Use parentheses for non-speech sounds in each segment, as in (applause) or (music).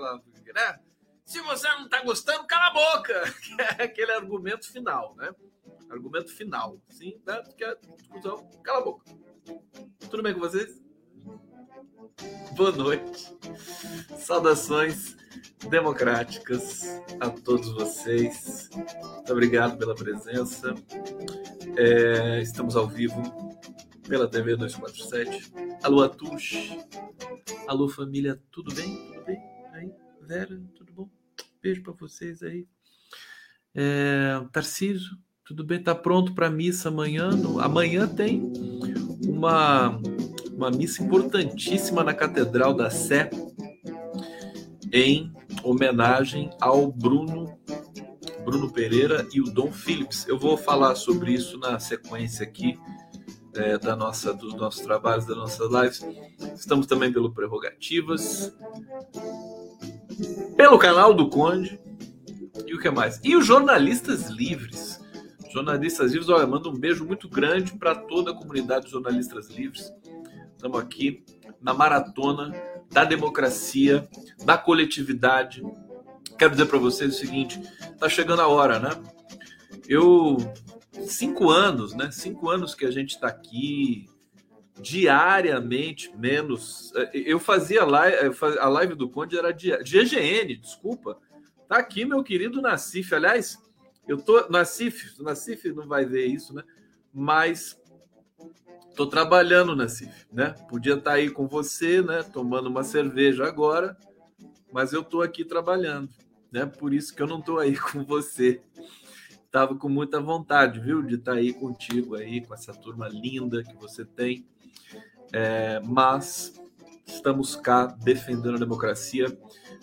aquela, né? Se você não tá gostando, cala a boca. (laughs) Que é aquele argumento final, né? Argumento final, sim, né? Que é discussão, cala a boca. Tudo bem com vocês? Boa noite. Saudações democráticas a todos vocês. Muito obrigado pela presença. É, estamos ao vivo pela TV 247. Alô, Atush. Alô, família, tudo bem? Tudo bem? Aí, Vera, tudo bom? Beijo para vocês aí. É, Tarcísio, tudo bem? Tá pronto para missa amanhã? Amanhã tem uma uma missa importantíssima na Catedral da Sé, em homenagem ao Bruno Bruno Pereira e o Dom Phillips. Eu vou falar sobre isso na sequência aqui é, da nossa, dos nossos trabalhos, das nossas lives. Estamos também pelo Prerrogativas, pelo canal do Conde e o que mais? E os jornalistas livres. Jornalistas livres, olha, manda um beijo muito grande para toda a comunidade de jornalistas livres. Estamos aqui na maratona da democracia, da coletividade. Quero dizer para vocês o seguinte: está chegando a hora, né? Eu cinco anos, né? Cinco anos que a gente está aqui diariamente, menos. Eu fazia live, a live do Conde era de GGN, desculpa. Tá aqui meu querido Nassif. Aliás, eu tô Nassif, Nassif não vai ver isso, né? Mas Tô trabalhando, Nassif, né? Podia estar tá aí com você, né? Tomando uma cerveja agora, mas eu tô aqui trabalhando, né? Por isso que eu não tô aí (laughs) com você. Tava com muita vontade, viu, de estar tá aí contigo aí, com essa turma linda que você tem. É, mas estamos cá defendendo a democracia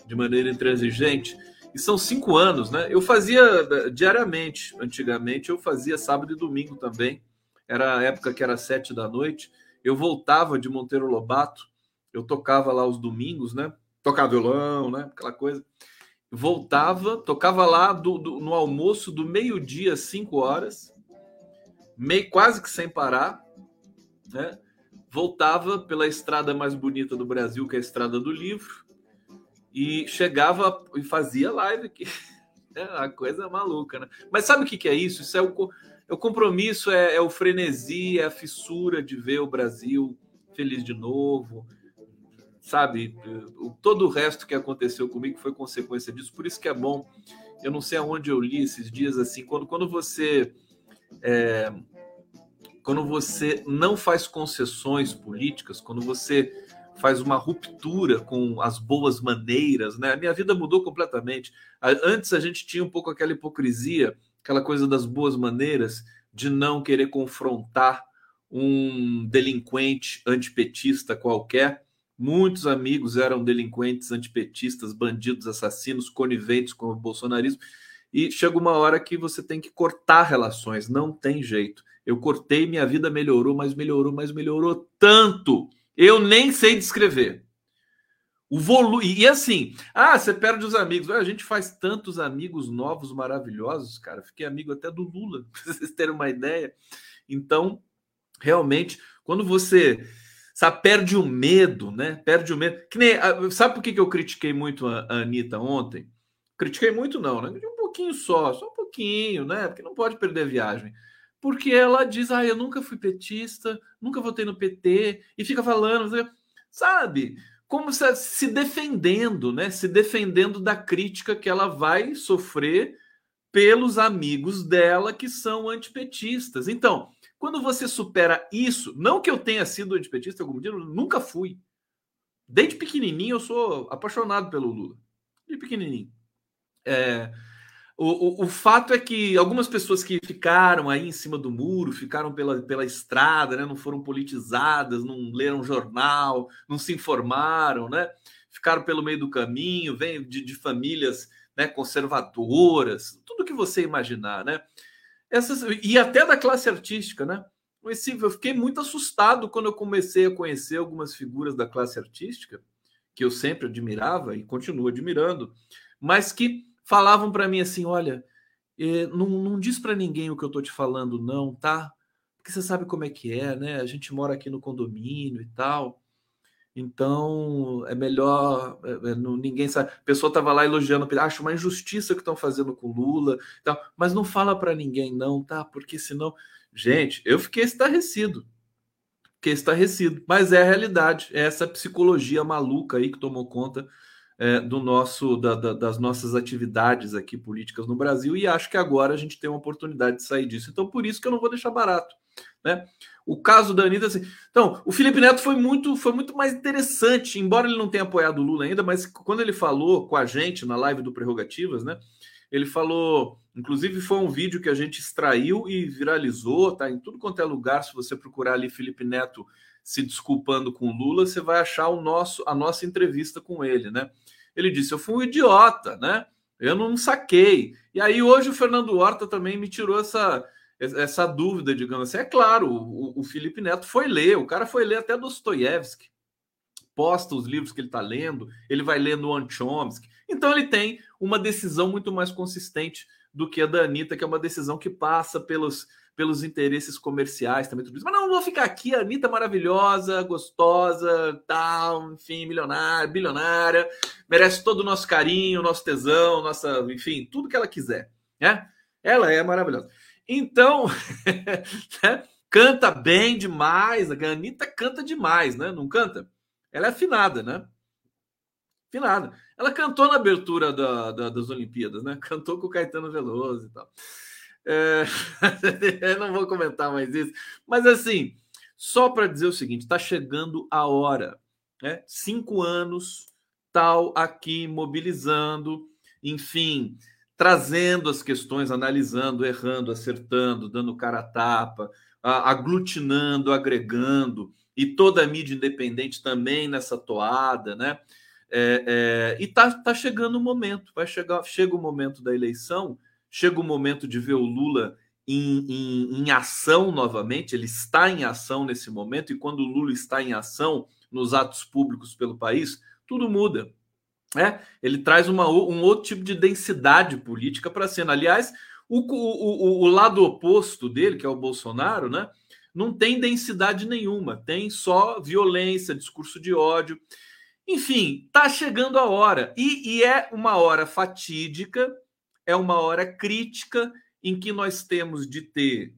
de maneira intransigente. E são cinco anos, né? Eu fazia eh, diariamente, antigamente, eu fazia sábado e domingo também era a época que era sete da noite. Eu voltava de Monteiro Lobato, eu tocava lá os domingos, né? Tocava violão, né? Aquela coisa. Voltava, tocava lá do, do no almoço do meio-dia cinco horas, meio quase que sem parar, né? Voltava pela estrada mais bonita do Brasil, que é a Estrada do Livro, e chegava e fazia live aqui. (laughs) É uma coisa maluca, né? Mas sabe o que, que é isso? Isso é o o compromisso é, é o frenesi, é a fissura de ver o Brasil feliz de novo, sabe? Todo o resto que aconteceu comigo foi consequência disso. Por isso que é bom. Eu não sei aonde eu li esses dias assim. Quando, quando você é, quando você não faz concessões políticas, quando você faz uma ruptura com as boas maneiras, né? A minha vida mudou completamente. Antes a gente tinha um pouco aquela hipocrisia aquela coisa das boas maneiras de não querer confrontar um delinquente antipetista qualquer. Muitos amigos eram delinquentes antipetistas, bandidos, assassinos, coniventes com o bolsonarismo. E chega uma hora que você tem que cortar relações, não tem jeito. Eu cortei, minha vida melhorou, mas melhorou, mas melhorou tanto. Eu nem sei descrever. O volume. E assim, ah, você perde os amigos. A gente faz tantos amigos novos, maravilhosos, cara. Fiquei amigo até do Lula, (laughs) pra vocês terem uma ideia. Então, realmente, quando você sabe, perde o medo, né? Perde o medo. Que nem, ah, sabe por que eu critiquei muito a, Anitta ontem? Critiquei muito, não, né? Um pouquinho só, só um pouquinho, né? Porque não pode perder viagem. Porque ela diz, ah, eu nunca fui petista, nunca votei no PT, e fica falando, sabe? como se, se defendendo, né? Se defendendo da crítica que ela vai sofrer pelos amigos dela que são antipetistas. Então, quando você supera isso, não que eu tenha sido antipetista algum dia, nunca fui. Desde pequenininho eu sou apaixonado pelo Lula. De pequenininho. É, o, o, o, fato é que algumas pessoas que ficaram aí em cima do muro, ficaram pela, pela estrada, né, não foram politizadas, não leram jornal, não se informaram, né, ficaram pelo meio do caminho, vêm de, de famílias né, conservadoras, tudo que você imaginar, né? Essas, e até da classe artística, né? Eu fiquei muito assustado quando eu comecei a conhecer algumas figuras da classe artística que eu sempre admirava e continuo admirando, mas que falavam para mim assim: olha, eh, não, não diz para ninguém o que eu tô te falando, não, tá? Porque você sabe como é que é, né? A gente mora aqui no condomínio e tal. Então é melhor, é, é, ninguém sabe. A pessoa estava lá elogiando, acho uma injustiça que estão fazendo com Lula, tal, mas não fala para ninguém, não, tá? Porque senão, gente, eu fiquei estarrecido, fiquei estarrecido, mas é a realidade, é essa psicologia maluca aí que tomou conta é, do nosso, da, da, das nossas atividades aqui políticas no Brasil, e acho que agora a gente tem uma oportunidade de sair disso. Então, por isso que eu não vou deixar barato, né? O caso da Anitta, assim. Então, o Felipe Neto foi muito, foi muito mais interessante, embora ele não tenha apoiado o Lula ainda, mas quando ele falou com a gente na live do Prerrogativas, né? Ele falou, inclusive foi um vídeo que a gente extraiu e viralizou, tá em tudo quanto é lugar. Se você procurar ali Felipe Neto se desculpando com Lula, você vai achar o nosso, a nossa entrevista com ele, né? Ele disse: Eu fui um idiota, né? Eu não saquei. E aí hoje o Fernando Horta também me tirou essa essa dúvida, digamos assim. É claro, o, o Felipe Neto foi ler, o cara foi ler até Dostoiévski, posta os livros que ele está lendo, ele vai lendo o Chomsky. Então ele tem uma decisão muito mais consistente do que a da Anitta, que é uma decisão que passa pelos, pelos interesses comerciais também. Tudo isso. Mas não, vou ficar aqui, a Anitta maravilhosa, gostosa, tal, enfim, milionária, bilionária, merece todo o nosso carinho, nosso tesão, nossa, enfim, tudo que ela quiser, né? Ela é maravilhosa. Então, (laughs) né? canta bem demais. A Anitta canta demais, né? Não canta? Ela é afinada, né? Afinada. Ela cantou na abertura da, da, das Olimpíadas, né? Cantou com o Caetano Veloso e tal. É... (laughs) Eu não vou comentar mais isso. Mas assim, só para dizer o seguinte: está chegando a hora. Né? Cinco anos, tal, aqui mobilizando, enfim, trazendo as questões, analisando, errando, acertando, dando cara a tapa, aglutinando, agregando, e toda a mídia independente também nessa toada, né? É, é, e tá, tá chegando o momento, vai chegar, chega o momento da eleição, chega o momento de ver o Lula em, em, em ação novamente, ele está em ação nesse momento, e quando o Lula está em ação nos atos públicos pelo país, tudo muda. É, ele traz uma, um outro tipo de densidade política para a cena. Aliás, o, o, o, lado oposto dele, que é o Bolsonaro, né, não tem densidade nenhuma, tem só violência, discurso de ódio. Enfim, está chegando a hora. E, e é uma hora fatídica, é uma hora crítica em que nós temos de ter,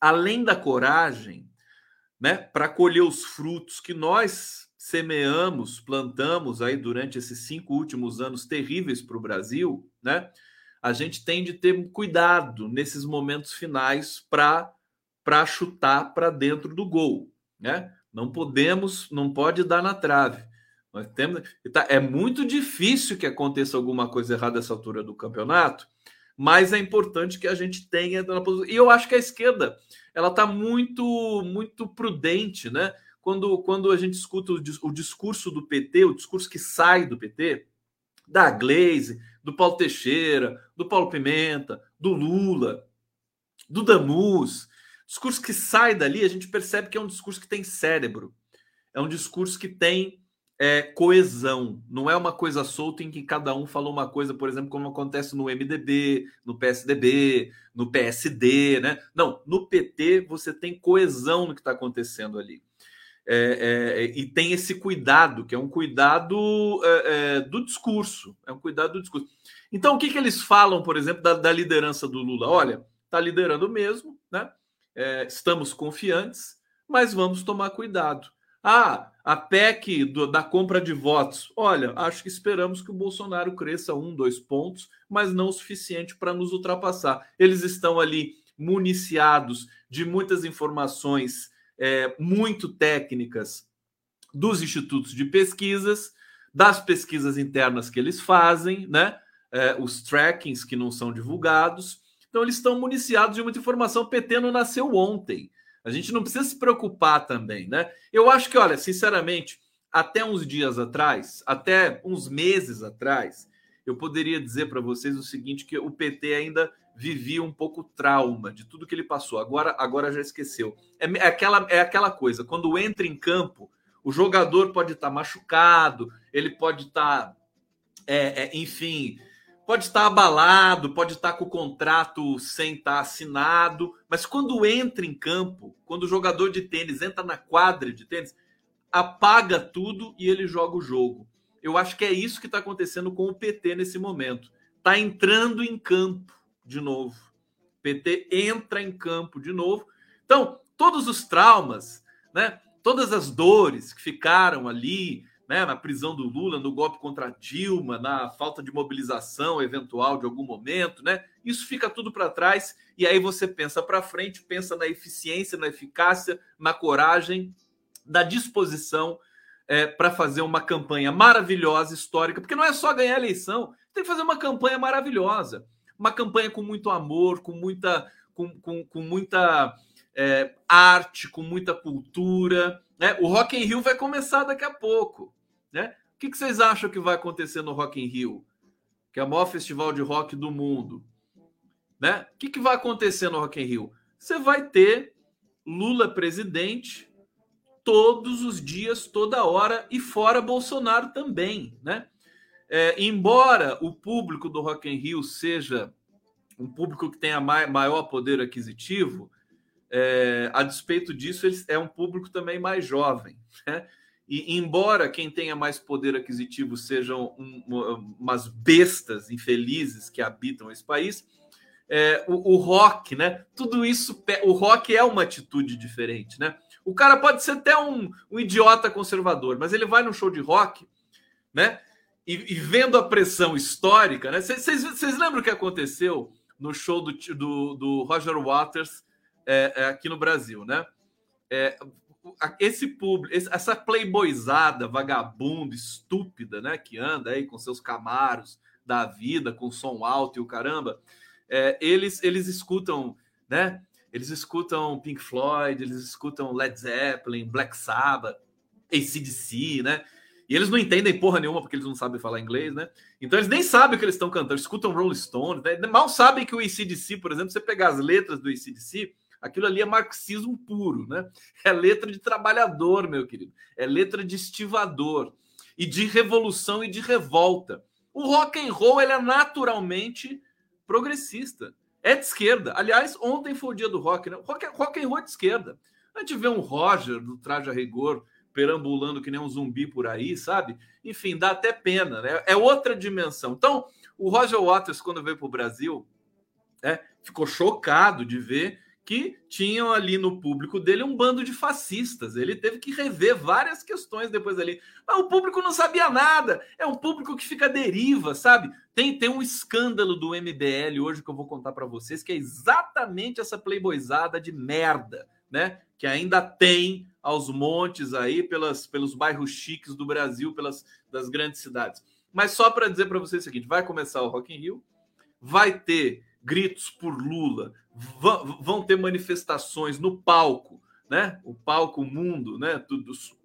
além da coragem, né, para colher os frutos que nós semeamos, plantamos aí durante esses cinco últimos anos terríveis para o Brasil, né? A gente tem de ter cuidado nesses momentos finais para para chutar para dentro do gol, né? Não podemos, não pode dar na trave. Nós temos, tá, é muito difícil que aconteça alguma coisa errada nessa altura do campeonato, mas é importante que a gente tenha e eu acho que a esquerda ela está muito muito prudente, né? quando, quando a gente escuta o, o discurso do PT, o discurso que sai do PT, da Glaze, do Paulo Teixeira, do Paulo Pimenta, do Lula, do Damus, discurso que sai dali, a gente percebe que é um discurso que tem cérebro, é um discurso que tem é, coesão, não é uma coisa solta em que cada um falou uma coisa, por exemplo, como acontece no MDB, no PSDB, no PSD, né? Não, no PT você tem coesão no que está acontecendo ali é, é, e tem esse cuidado, que é um cuidado é, é, do discurso. É um cuidado do discurso. Então, o que, que eles falam, por exemplo, da, da liderança do Lula? Olha, está liderando mesmo, né? É, estamos confiantes, mas vamos tomar cuidado. Ah, a PEC do, da compra de votos. Olha, acho que esperamos que o Bolsonaro cresça um, dois pontos, mas não o suficiente para nos ultrapassar. Eles estão ali municiados de muitas informações é, muito técnicas dos institutos de pesquisas, das pesquisas internas que eles fazem, né? É, os trackings que não são divulgados. Então, eles estão municiados de muita informação. O PT não nasceu ontem. A gente não precisa se preocupar também, né? Eu acho que, olha, sinceramente, até uns dias atrás, até uns meses atrás, eu poderia dizer para vocês o seguinte: que o PT ainda vivia um pouco trauma de tudo que ele passou. Agora, agora já esqueceu. É, é, aquela, é aquela coisa, quando entra em campo, O jogador pode estar tá machucado, ele pode estar, tá, é, é, enfim, pode estar abalado, pode estar com o contrato sem estar assinado, mas quando entra em campo, quando o jogador de tênis entra na quadra de tênis, apaga tudo e ele joga o jogo. Eu acho que é isso que está acontecendo com o PT nesse momento. Está entrando em campo de novo. PT entra em campo de novo. Então, todos os traumas, né? todas as dores que ficaram ali, né, na prisão do Lula, no golpe contra Dilma, na falta de mobilização eventual de algum momento, né? Isso fica tudo para trás e aí você pensa para frente, pensa na eficiência, na eficácia, na coragem, na disposição é, para fazer uma campanha maravilhosa, histórica, porque não é só ganhar a eleição, tem que fazer uma campanha maravilhosa, uma campanha com muito amor, com muita, com, com, com muita é, arte, com muita cultura. Né? O Rock in Rio vai começar daqui a pouco. Né? O que, que vocês acham que vai acontecer no Rock in Rio? Que é o maior festival de rock do mundo. Né? O que, que vai acontecer no Rock in Rio? Você vai ter Lula presidente todos os dias, toda hora, e fora Bolsonaro também, né? É, embora o público do Rock in Rio seja um público que tenha maior poder aquisitivo, é, a despeito disso, é um público também mais jovem. Né? E embora quem tenha mais poder aquisitivo sejam um, umas bestas infelizes que habitam esse país, é, o, o, rock, né? Tudo isso, o rock é uma atitude diferente, né? O cara pode ser até um, um idiota conservador, mas ele vai no show de rock, né? E, e vendo a pressão histórica, né? Vocês lembram o que aconteceu no show do, do, do Roger Waters é, é, aqui no Brasil, né? Esse público, essa playboyzada vagabunda, estúpida, né? Que anda aí com seus camaros da vida, com som alto e o caramba, é, eles, eles escutam, né? Eles escutam Pink Floyd, eles escutam Led Zeppelin, Black Sabbath, ACDC, né? E eles não entendem porra nenhuma porque eles não sabem falar inglês, né? Então eles nem sabem o que eles estão cantando, escutam Rolling Stone, né? mal sabem que o ACDC, por exemplo, você pegar as letras do ACDC, aquilo ali é marxismo puro, né? (laughs) É letra de trabalhador, meu querido. É letra de estivador e de revolução e de revolta. O rock and roll ele é naturalmente progressista. É de esquerda. Aliás, ontem foi o dia do rock, né? Rock, rock and roll é de esquerda. A gente vê um Roger do traje a rigor perambulando que nem um zumbi por aí, sabe? Enfim, dá até pena, né? É outra dimensão. Então, o Roger Waters, quando veio para o Brasil, é, ficou chocado de ver que tinham ali no público dele um bando de fascistas. Ele teve que rever várias questões depois ali. Mas o público não sabia nada. É um público que fica à deriva, sabe? Tem, tem um escândalo do MBL hoje que eu vou contar para vocês, que é exatamente essa playboyzada de merda, né? Que ainda tem aos montes aí pelas, pelos bairros chiques do Brasil, pelas das grandes cidades. Mas só para dizer para vocês o seguinte, vai começar o Rock in Rio, vai ter gritos por Lula, vão ter manifestações no palco, né? O palco mundo, né?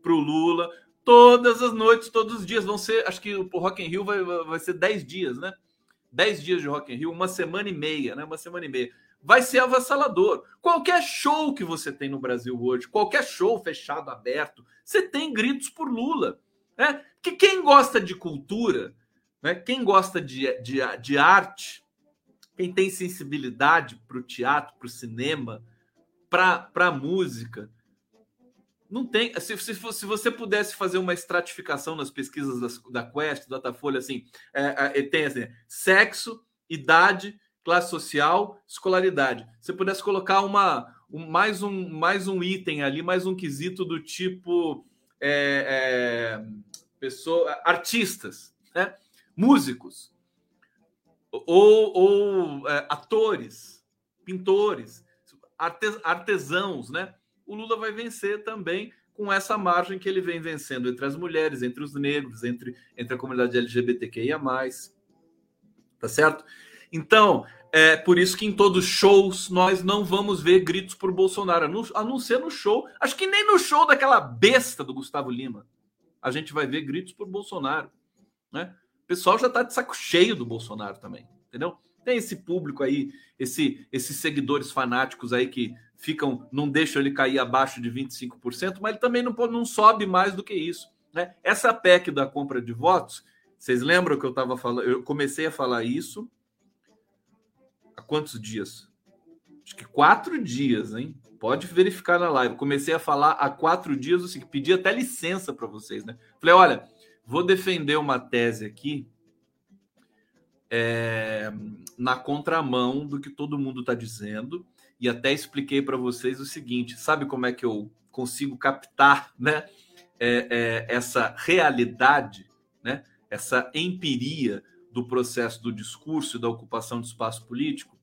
Para o Lula. Todas as noites, todos os dias vão ser. Acho que o Rock in Rio vai, vai ser 10 dias, né? 10 dias de Rock in Rio, uma semana e meia, né? Uma semana e meia. Vai ser avassalador. Qualquer show que você tem no Brasil hoje, qualquer show fechado, aberto, você tem gritos por Lula. Né? Que quem gosta de cultura, né? quem gosta de, de, de arte, quem tem sensibilidade para o teatro, para o cinema, para a música, não tem. Se, se, se, você pudesse fazer uma estratificação nas pesquisas das, da Quest, da Datafolha, assim, é, é, tem assim, sexo, idade, classe social, escolaridade. Se pudesse colocar uma, um, mais, um, mais um item ali, mais um quesito do tipo é, é pessoa, artistas, né? músicos ou, ou é, atores, pintores, artesãos, né? O Lula vai vencer também com essa margem que ele vem vencendo entre as mulheres, entre os negros, entre, entre a comunidade LGBTQIA. Tá certo? Então, é por isso que em todos os shows nós não vamos ver gritos por Bolsonaro, a não ser no show. Acho que nem no show daquela besta do Gustavo Lima a gente vai ver gritos por Bolsonaro, né? O pessoal já está de saco cheio do Bolsonaro também, entendeu? Tem esse público aí, esse, esses seguidores fanáticos aí que ficam, não deixam ele cair abaixo de 25%, mas ele também não, não sobe mais do que isso. Né? Essa PEC da compra de votos, vocês lembram que eu estava falando? Eu comecei a falar isso há quantos dias? Acho que quatro dias, hein? Pode verificar na live. Comecei a falar há quatro dias seguinte, pedi até licença para vocês, né? Falei, olha, vou defender uma tese aqui é, na contramão do que todo mundo está dizendo e até expliquei para vocês o seguinte: sabe como é que eu consigo captar, né? É, é, essa realidade, né? Essa empiria do processo do discurso e da ocupação do espaço político,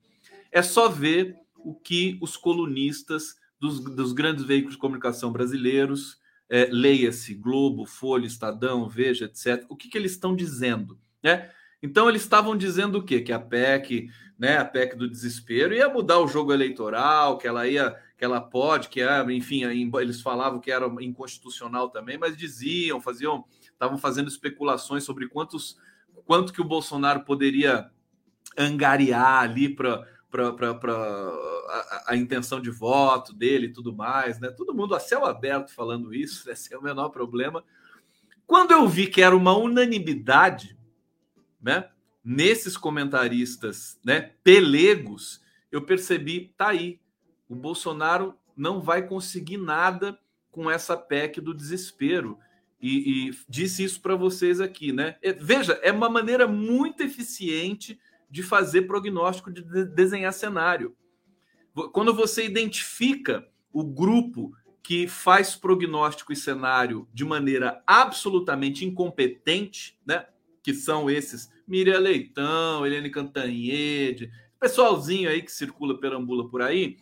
é só ver o que os colunistas dos, dos grandes veículos de comunicação brasileiros, é, leia-se Globo, Folha, Estadão, Veja, etc., o que, que eles estão dizendo, né? Então eles estavam dizendo o quê? Que a PEC, né, a PEC do desespero ia mudar o jogo eleitoral, que ela ia, que ela pode, que é, enfim, eles falavam que era inconstitucional também, mas diziam, faziam, estavam fazendo especulações sobre quantos, quanto que o Bolsonaro poderia angariar ali para a, a, intenção de voto dele e tudo mais, né? Todo mundo a céu aberto falando isso, (laughs) esse é o menor problema. Quando eu vi que era uma unanimidade, né? Nesses comentaristas, né, pelegos, eu percebi, tá aí. O Bolsonaro não vai conseguir nada com essa PEC do desespero. E, e disse isso para vocês aqui, né? É, veja, é uma maneira muito eficiente de fazer prognóstico, de desenhar cenário. Quando você identifica o grupo que faz prognóstico e cenário de maneira absolutamente incompetente, né? que são esses Miriam Leitão, Helene Cantanhede, pessoalzinho aí que circula, perambula por aí,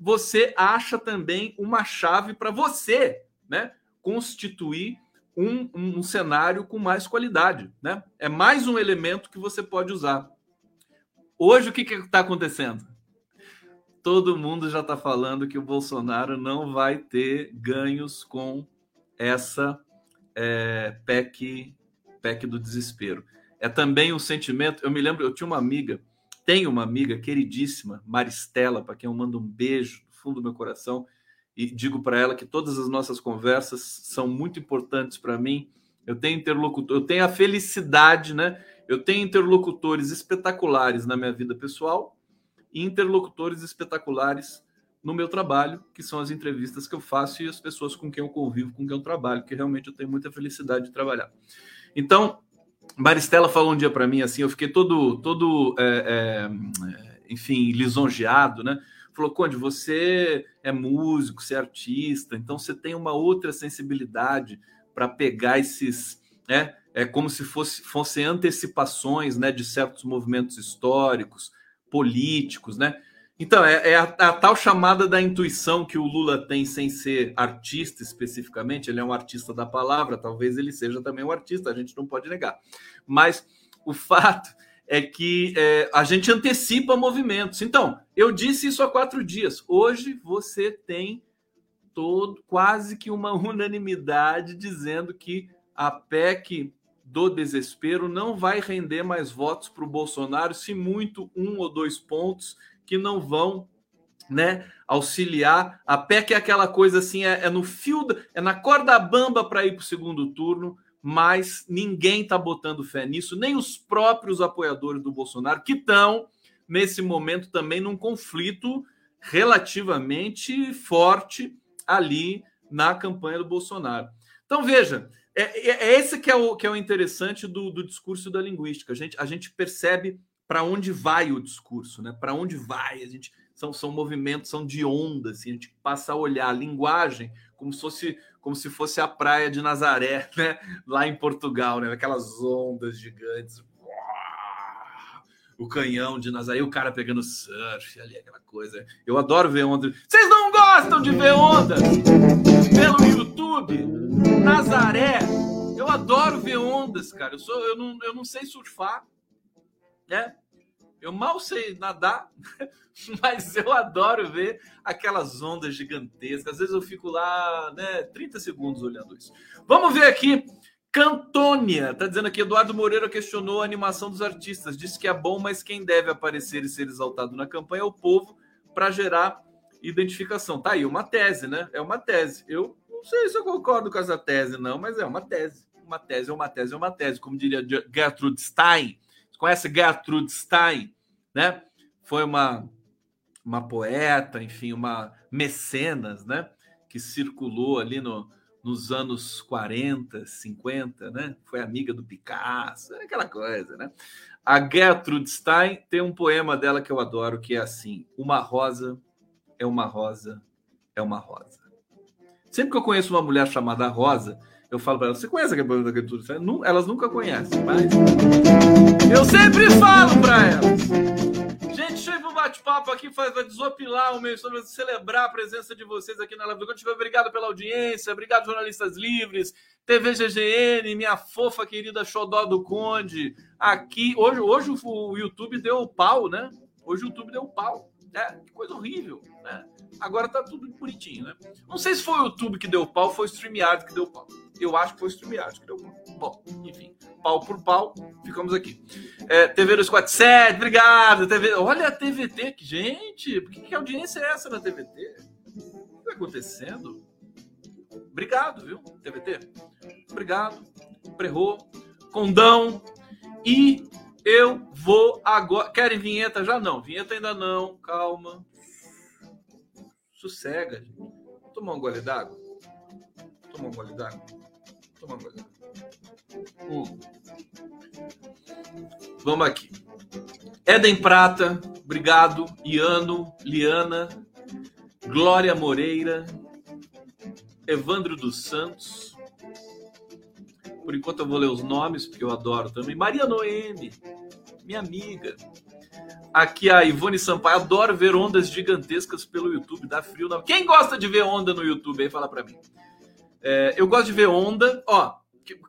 você acha também uma chave para você, né, constituir um, um, um, cenário com mais qualidade, né? É mais um elemento que você pode usar. Hoje o que está acontecendo? Todo mundo já está falando que o Bolsonaro não vai ter ganhos com essa é, PEC PEC do desespero. É também um sentimento. Eu me lembro, eu tinha uma amiga, tenho uma amiga queridíssima, Maristela, para quem eu mando um beijo do fundo do meu coração e digo para ela que todas as nossas conversas são muito importantes para mim. Eu tenho interlocutor, eu tenho a felicidade, né? Eu tenho interlocutores espetaculares na minha vida pessoal e interlocutores espetaculares no meu trabalho, que são as entrevistas que eu faço e as pessoas com quem eu convivo, com quem eu trabalho, que realmente eu tenho muita felicidade de trabalhar. Então, Maristela falou um dia para mim assim, eu fiquei todo, todo, é, é, enfim, lisonjeado, né? Falou, Conde, você é músico, você é artista, então você tem uma outra sensibilidade para pegar esses, né? É como se fosse, fossem antecipações, né, de certos movimentos históricos, políticos, né? Então, é, é a, a, tal chamada da intuição que o Lula tem sem ser artista especificamente. Ele é um artista da palavra, talvez ele seja também um artista, a gente não pode negar. Mas o fato é que é, a gente antecipa movimentos. Então, eu disse isso há quatro dias. Hoje você tem todo quase que uma (laughs) unanimidade dizendo que a PEC do desespero não vai render mais votos para o Bolsonaro, se muito um ou dois pontos que não vão né, auxiliar. A PEC é aquela coisa assim, é, é no fio, é na corda bamba para ir para o segundo turno, mas ninguém está botando fé nisso, nem os próprios apoiadores do Bolsonaro, que estão, nesse momento, também num conflito relativamente forte ali na campanha do Bolsonaro. Então, veja, é, é, é esse que é o, que é o interessante do, do discurso da linguística. A gente, a gente percebe para onde vai o discurso, né? Para onde vai? A gente são, são movimentos, são de ondas, assim, a gente passa a olhar a linguagem como se fosse como se fosse a praia de Nazaré, (laughs) né? Lá em Portugal, né? Aquelas ondas gigantes. O canhão de Nazaré, o cara pegando surf ali, aquela coisa. Eu adoro ver onda. Vocês não gostam de ver onda pelo YouTube? Nazaré. Eu adoro ver ondas, cara. Eu sou, eu não, eu não sei surfar, né? Eu mal sei nadar, (laughs) mas eu adoro ver aquelas ondas gigantescas. Às vezes eu fico lá, né, 30 segundos olhando isso. Vamos ver aqui Cantônia, tá dizendo aqui, Eduardo Moreira questionou a animação dos artistas, disse que é bom, mas quem deve aparecer e ser exaltado na campanha é o povo para gerar identificação. Tá aí uma tese, né? É uma tese. Eu não sei se eu concordo com essa tese, não, mas é uma tese. Uma tese é uma tese, é uma tese. Como diria Gertrude Stein. Você conhece Gertrude Stein, né? Foi uma, uma poeta, enfim, uma mecenas, né? Que circulou ali no, nos anos 40, 50, né? Foi amiga do Picasso, aquela coisa, né? A Gertrude Stein tem um poema dela que eu adoro, que é assim: Uma rosa é uma rosa é uma rosa. Sempre que eu conheço uma mulher chamada Rosa, eu falo para ela: Você conhece aquele poema da Gertrude Stein? Elas nunca conhecem, mas eu sempre falo para elas. Bate-papo aqui, vai desopilar o meu sobre celebrar a presença de vocês aqui na Live do Conte. Obrigado pela audiência, obrigado, jornalistas livres, TV GGN, minha fofa querida Xodó do Conde. Aqui, hoje, hoje o YouTube deu pau, né? Hoje o YouTube deu pau. É, que coisa horrível, né? Agora tá tudo bonitinho, né? Não sei se foi o YouTube que deu pau, foi o StreamYard que deu pau. Eu acho que foi o StreamYard que deu pau. Bom, enfim, pau por pau, ficamos aqui. É, TV 247, obrigado. TV... Olha a TVT aqui, gente. Por que, que audiência é essa na TVT? O que está acontecendo? Obrigado, viu, TVT? Obrigado. Prerrou, condão. E eu vou agora. Querem vinheta já? Não. Vinheta ainda não. Calma. Sossega, gente. Tomar um gole d'água. Tomar um gole d'água. Tomar um gole d'água. Vamos aqui. Eden Prata, obrigado. Iano, Liana, Glória Moreira, Evandro dos Santos. Por enquanto eu vou ler os nomes, porque eu adoro também. Maria Noemi, minha amiga. Aqui a Ivone Sampaio, adoro ver ondas gigantescas pelo YouTube, dá frio. Não. Quem gosta de ver onda no YouTube aí, fala para mim. É, eu gosto de ver onda. Ó,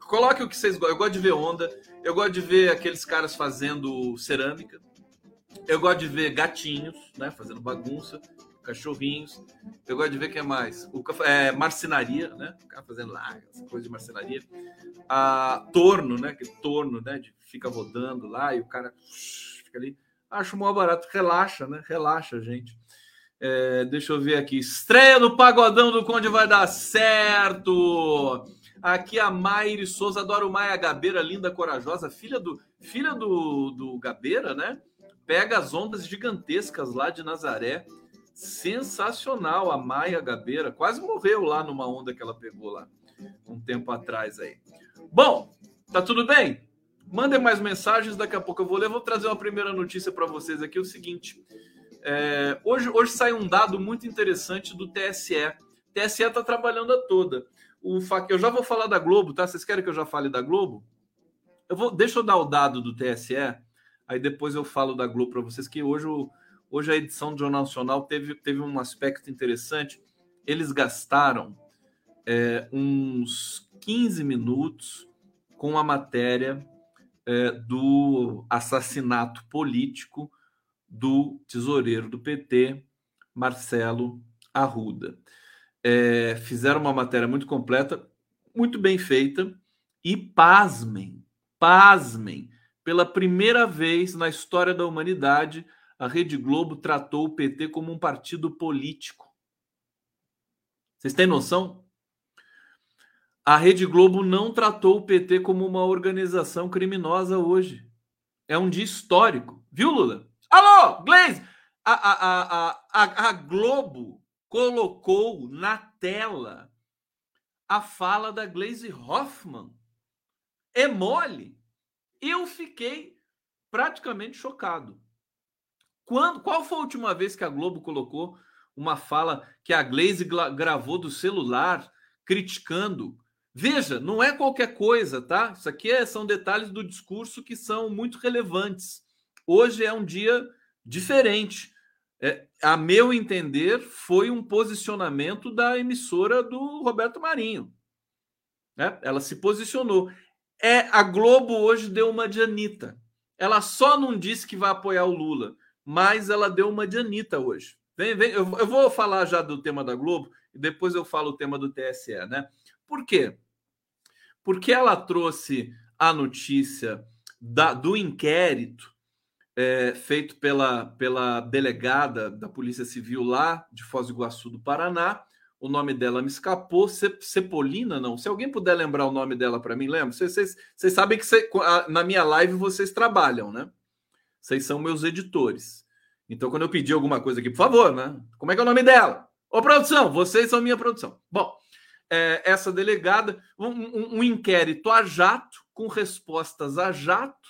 Coloque o que vocês gostam. Eu gosto de ver onda. Eu gosto de ver aqueles caras fazendo cerâmica. Eu gosto de ver gatinhos, né? Fazendo bagunça. Cachorrinhos. Eu gosto de ver quem é mais. O, é, marcenaria, né? O cara fazendo lá, essa coisa de marcenaria. A, torno, né? Que torno, né? De, fica rodando lá e o cara fica ali. Acho mó barato. Relaxa, né? Relaxa, gente. É, deixa eu ver aqui. Estreia do Pagodão do Conde vai dar certo. Aqui a Maire Souza, adoro Maia Gabeira, linda, corajosa, filha do filha do, do Gabeira, né? Pega as ondas gigantescas lá de Nazaré. Sensacional a Maia Gabeira. Quase morreu lá numa onda que ela pegou lá um tempo atrás aí. Bom, tá tudo bem? Mandem mais mensagens, daqui a pouco eu vou ler. Vou trazer uma primeira notícia para vocês aqui: o seguinte. É, hoje, hoje sai um dado muito interessante do TSE. O TSE está trabalhando a toda o eu já vou falar da Globo, tá? Vocês querem que eu já fale da Globo? Eu vou, deixa eu dar o dado do TSE, aí depois eu falo da Globo para vocês que hoje, hoje a edição do Jornal Nacional teve, teve um aspecto interessante. Eles gastaram é, uns 15 minutos com a matéria é, do assassinato político do tesoureiro do PT, Marcelo Arruda é, fizeram uma matéria muito completa, muito bem feita, e pasmem, pasmem, pela primeira vez na história da humanidade, a Rede Globo tratou o PT como um partido político. Vocês têm noção? A Rede Globo não tratou o PT como uma organização criminosa hoje. É um dia histórico. Viu, Lula? Alô, Gleisi! A, a, a, a, a Globo colocou na tela a fala da Glaze Hoffman. É mole. Eu fiquei praticamente chocado. Quando, qual foi a última vez que a Globo colocou uma fala que a Glaze gravou do celular criticando? Veja, não é qualquer coisa, tá? Isso aqui é, são detalhes do discurso que são muito relevantes. Hoje é um dia diferente é, a meu entender, foi um posicionamento da emissora do Roberto Marinho. Né? Ela se posicionou. É A Globo hoje deu uma de Anitta. Ela só não disse que vai apoiar o Lula, mas ela deu uma de Anitta hoje. Vem, vem, eu, eu vou falar já do tema da Globo e depois eu falo o tema do TSE, né? Por quê? porque ela trouxe a notícia da, do inquérito é, feito pela, pela delegada da Polícia Civil lá de Foz do Iguaçu do Paraná. O nome dela me escapou. Cepolina, não. Se alguém puder lembrar o nome dela para mim, lembra? Vocês, vocês, vocês sabem que cê, na minha live vocês trabalham, né? Vocês são meus editores. Então, quando eu pedir alguma coisa aqui, por favor, né? Como é que é o nome dela? Ô, produção, vocês são minha produção. Bom, é, essa delegada, um, um, um inquérito a jato, com respostas a jato,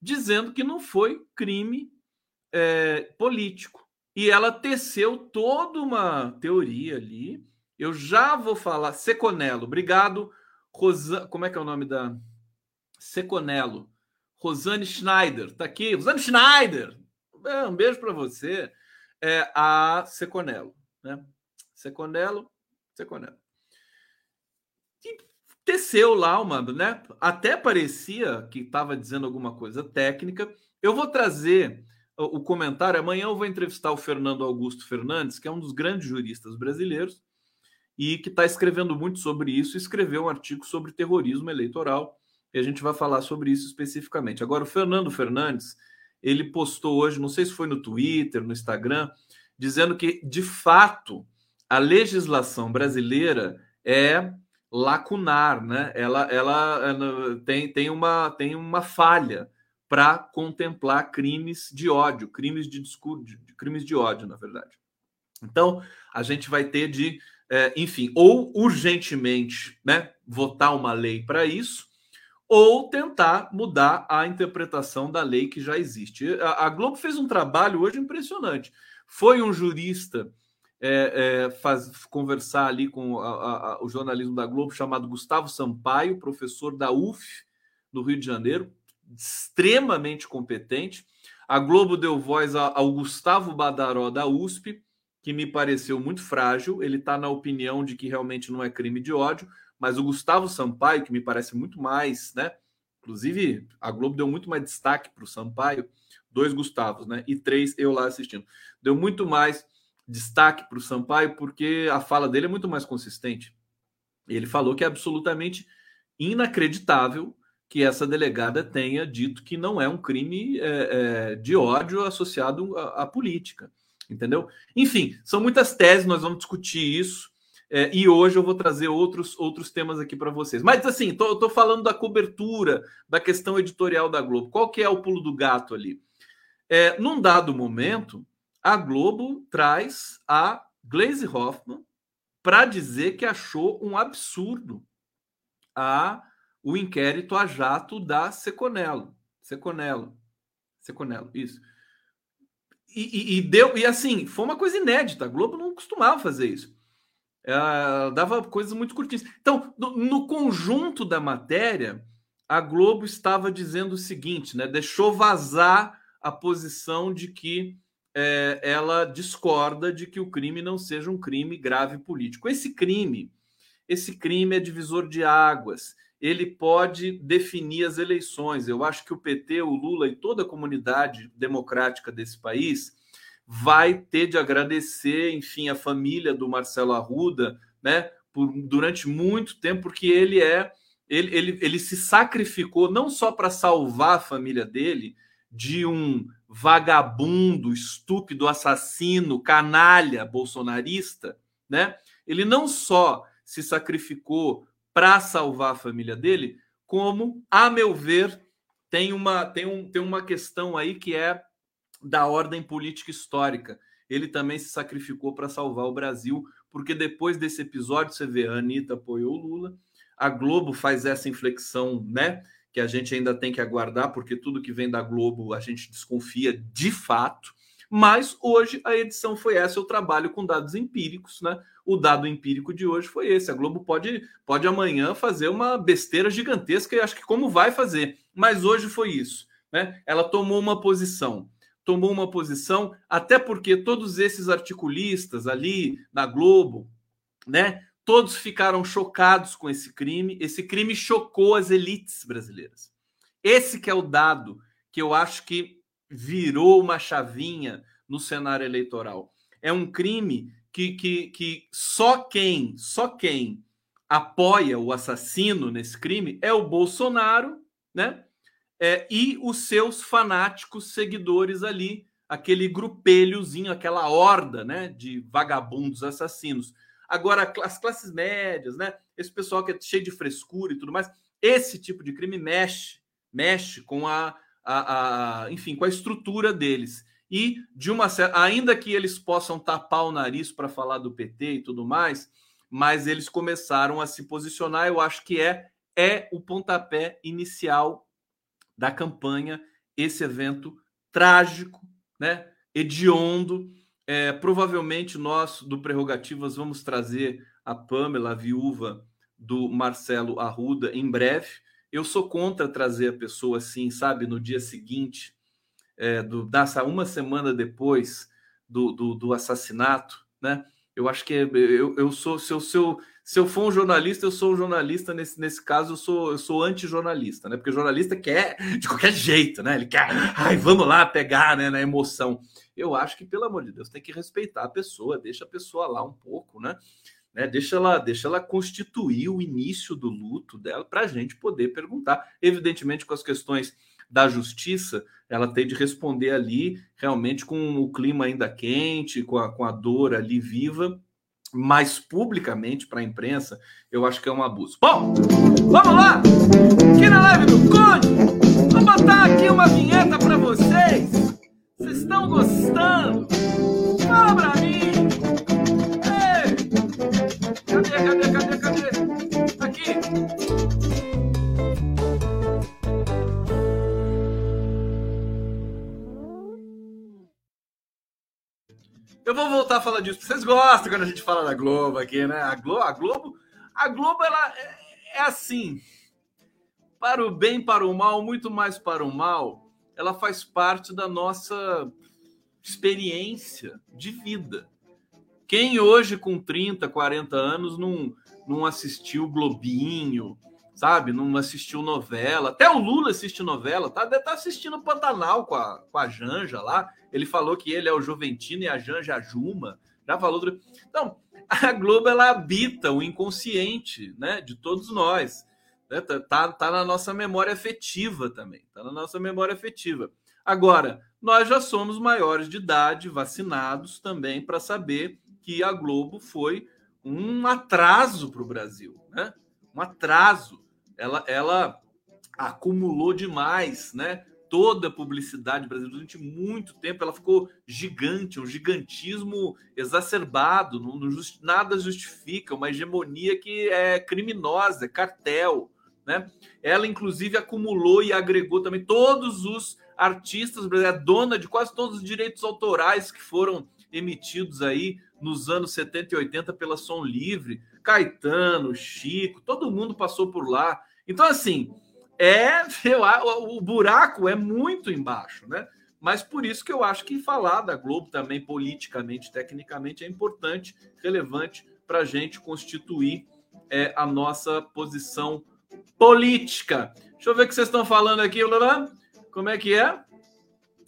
dizendo que não foi crime é, político. E ela teceu toda uma teoria ali. Eu já vou falar. Seconello, obrigado. Rosa, como é que é o nome da. Seconello. Rosane Schneider, tá aqui. Rosane Schneider, é, um beijo para você. É a Seconello, né? Seconello, Seconello. E teceu lá uma, né? Até parecia que estava dizendo alguma coisa técnica. Eu vou trazer o comentário. Amanhã eu vou entrevistar o Fernando Augusto Fernandes, que é um dos grandes juristas brasileiros e que está escrevendo muito sobre isso. Escreveu um artigo sobre terrorismo eleitoral e a gente vai falar sobre isso especificamente. Agora, o Fernando Fernandes ele postou hoje, não sei se foi no Twitter, no Instagram, dizendo que de fato a legislação brasileira é lacunar, né? Ela, ela, tem, tem, uma, tem uma falha para contemplar crimes de ódio, crimes de discurso, crimes de ódio, na verdade. Então, a gente vai ter de, é, enfim, ou urgentemente, né, votar uma lei para isso, ou tentar mudar a interpretação da lei que já existe. A, a Globo fez um trabalho hoje impressionante. Foi um jurista é, é, faz, conversar ali com a, a, o jornalismo da Globo, chamado Gustavo Sampaio, professor da UF, no Rio de Janeiro, extremamente competente. A Globo deu voz ao Gustavo Badaró, da USP, que me pareceu muito frágil. Ele está na opinião de que realmente não é crime de ódio, mas o Gustavo Sampaio, que me parece muito mais, né? Inclusive, a Globo deu muito mais destaque para o Sampaio, dois Gustavos, né? E três eu lá assistindo. Deu muito mais destaque para o Sampaio, porque a fala dele é muito mais consistente. Ele falou que é absolutamente inacreditável que essa delegada tenha dito que não é um crime é, é, de ódio associado à, à, política, entendeu? Enfim, são muitas teses, nós vamos discutir isso. É, e hoje eu vou trazer outros, outros temas aqui para vocês. Mas assim, estou falando da cobertura da questão editorial da Globo. Qual que é o pulo do gato ali? É, num dado momento, a Globo traz a Glaze Hoffman para dizer que achou um absurdo a o inquérito a jato da Seconello. Seconello. Seconello, isso. E, e, e, deu e assim foi uma coisa inédita. A Globo não costumava fazer isso. Ela dava coisas muito curtinhas. Então, no, no, conjunto da matéria, a Globo estava dizendo o seguinte, né? Deixou vazar a posição de que é, ela discorda de que o crime não seja um crime grave político. Esse crime, esse crime é divisor de águas. Ele pode definir as eleições. Eu acho que o PT, o Lula e toda a comunidade democrática desse país vai ter de agradecer, enfim, a família do Marcelo Arruda, né, por, durante muito tempo, porque ele é ele, ele, ele se sacrificou não só para salvar a família dele de um vagabundo, estúpido, assassino, canalha bolsonarista, né? Ele não só se sacrificou para salvar a família dele, como, a meu ver, tem uma, tem, um, tem uma questão aí que é da ordem política histórica. Ele também se sacrificou para salvar o Brasil, porque depois desse episódio, você vê, a Anitta apoiou o Lula, a Globo faz essa inflexão, né? que a gente ainda tem que aguardar, porque tudo que vem da Globo a gente desconfia de fato. Mas hoje a edição foi essa, eu trabalho com dados empíricos, né? O dado empírico de hoje foi esse. A Globo pode, pode amanhã fazer uma besteira gigantesca, e acho que como vai fazer, mas hoje foi isso. Né? Ela tomou uma posição. Tomou uma posição, até porque todos esses articulistas ali na Globo, né? Todos ficaram chocados com esse crime. Esse crime chocou as elites brasileiras. Esse que é o dado que eu acho que virou uma chavinha no cenário eleitoral. É um crime que, que, que só quem, só quem apoia o assassino nesse crime é o Bolsonaro, né? É, e os seus fanáticos seguidores ali, aquele grupelhozinho, aquela horda, né, de vagabundos assassinos. Agora, as classes médias, né, esse pessoal que é cheio de frescura e tudo mais, esse tipo de crime mexe, mexe com a, a, a enfim, com a estrutura deles. E de uma ainda que eles possam tapar o nariz para falar do PT e tudo mais, mas eles começaram a se posicionar. Eu acho que é é o pontapé inicial da campanha esse evento trágico, né? Hediondo. É, provavelmente nós do Prerrogativas vamos trazer a Pamela, a viúva do Marcelo Arruda, em breve. Eu sou contra trazer a pessoa assim, sabe, no dia seguinte, é, do, dessa uma semana depois do, do, do assassinato, né? Eu acho que é, eu, eu sou, se eu, se, eu, se eu for um jornalista, eu sou um jornalista, nesse, nesse caso, eu sou, eu sou anti-jornalista, né? Porque o jornalista quer de qualquer jeito, né? Ele quer, ai, vamos lá pegar né, na emoção. Eu acho que, pelo amor de Deus, tem que respeitar a pessoa, deixa a pessoa lá um pouco, né? né? Deixa, ela, deixa ela constituir o início do luto dela para a gente poder perguntar. Evidentemente, com as questões da justiça, ela tem de responder ali realmente com o clima ainda quente, com a, com a dor ali viva, mas publicamente para a imprensa, eu acho que é um abuso. Bom, vamos lá! Aqui na live do Conde, vou botar aqui uma vinheta para vocês. Vocês estão gostando? Fala pra Eu vou voltar a falar disso. Vocês gostam quando a gente fala da Globo aqui, né? A Globo, a Globo, a Globo ela é, é assim, para o bem, para o mal, muito mais para o mal, ela faz parte da nossa experiência de vida. Quem hoje com 30, 40 anos não, não assistiu Globinho, sabe? Não assistiu novela. Até o Lula assiste novela, tá? Deve estar tá assistindo Pantanal com a, com a Janja lá. Ele falou que ele é o Juventino e a Janja a Juma. Já falou. Então, a Globo ela habita o inconsciente, né, de todos nós. Né? Tá, tá, tá na nossa memória afetiva também. Tá na nossa memória afetiva. Agora, nós já somos maiores de idade, vacinados também para saber que a Globo foi um atraso para o Brasil, né? Um atraso ela, ela acumulou demais, né? Toda a publicidade brasileira durante muito tempo, ela ficou gigante, um gigantismo exacerbado, não, não just, nada justifica uma hegemonia que é criminosa, é cartel, né? Ela inclusive acumulou e agregou também todos os artistas brasileiros, é dona de quase todos os direitos autorais que foram emitidos aí nos anos 70 e 80 pela Som Livre, Caetano, Chico, todo mundo passou por lá. Então, assim, é (laughs) eu, o buraco é muito embaixo, né? Mas por isso que eu acho que falar da Globo também politicamente, tecnicamente, é importante, relevante para a gente constituir é, a nossa posição política. Deixa eu ver o que vocês estão falando aqui, Loran. Como é que é?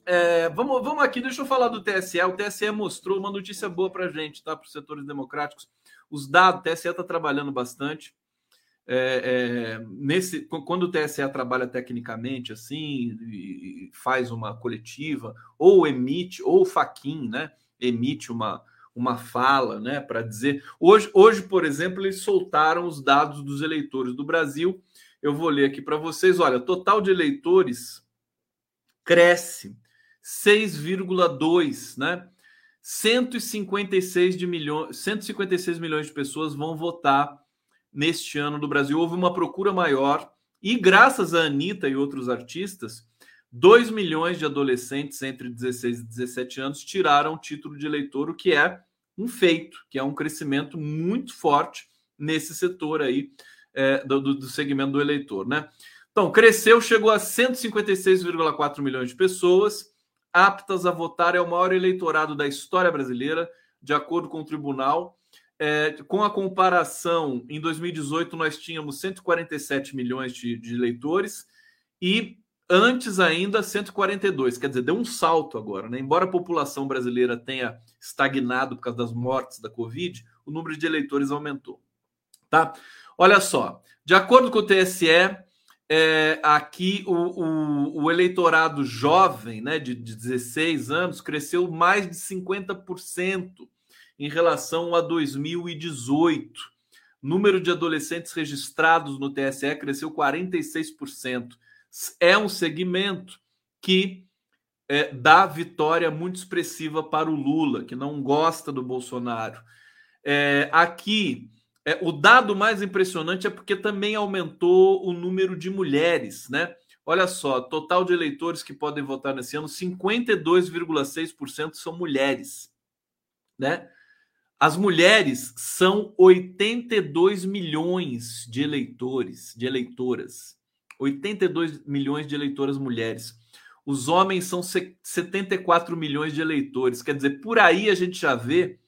É? vamos, vamos aqui, deixa eu falar do TSE. O TSE mostrou uma notícia boa para gente, tá? Para os setores democráticos. Os dados, o TSE está trabalhando bastante. É, é, nesse, quando o TSE trabalha tecnicamente assim, e faz uma coletiva, ou emite, ou o Faquin, né? Emite uma, uma fala, né? Para dizer. Hoje, hoje, por exemplo, eles soltaram os dados dos eleitores do Brasil. Eu vou ler aqui para vocês. Olha, total de eleitores cresce 6,2, né? 156 de milhões, 156 milhões de pessoas vão votar neste ano no Brasil. Houve uma procura maior e graças a Anitta e outros artistas, 2 milhões de adolescentes entre 16 e 17 anos tiraram o título de eleitor, o que é um feito, que é um crescimento muito forte nesse setor aí é, do, do segmento do eleitor, né? Então, cresceu, chegou a 156,4 milhões de pessoas aptas a votar é o maior eleitorado da história brasileira, de acordo com o tribunal. É, com a comparação, em 2018 nós tínhamos 147 milhões de, de eleitores e antes ainda 142, quer dizer, deu um salto agora, né? Embora a população brasileira tenha estagnado por causa das mortes da Covid, o número de eleitores aumentou. Tá? Olha só, de acordo com o TSE, é, aqui o, o, o, eleitorado jovem, né, de, de 16 anos, cresceu mais de 50% em relação a 2018. Número de adolescentes registrados no TSE cresceu 46%. É um segmento que é, dá vitória muito expressiva para o Lula, que não gosta do Bolsonaro. É, aqui, é, o dado mais impressionante é porque também aumentou o número de mulheres, né? Olha só, total de eleitores que podem votar nesse ano, 52,6% são mulheres, né? As mulheres são 82 milhões de eleitores, de eleitoras. 82 milhões de eleitoras mulheres. Os homens são 74 milhões de eleitores. Quer dizer, por aí a gente já vê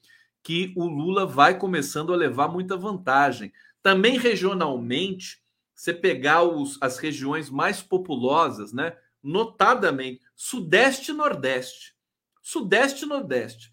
que o Lula vai começando a levar muita vantagem. Também regionalmente, você pegar os, as regiões mais populosas, né? Notadamente, Sudeste e Nordeste. Sudeste e Nordeste.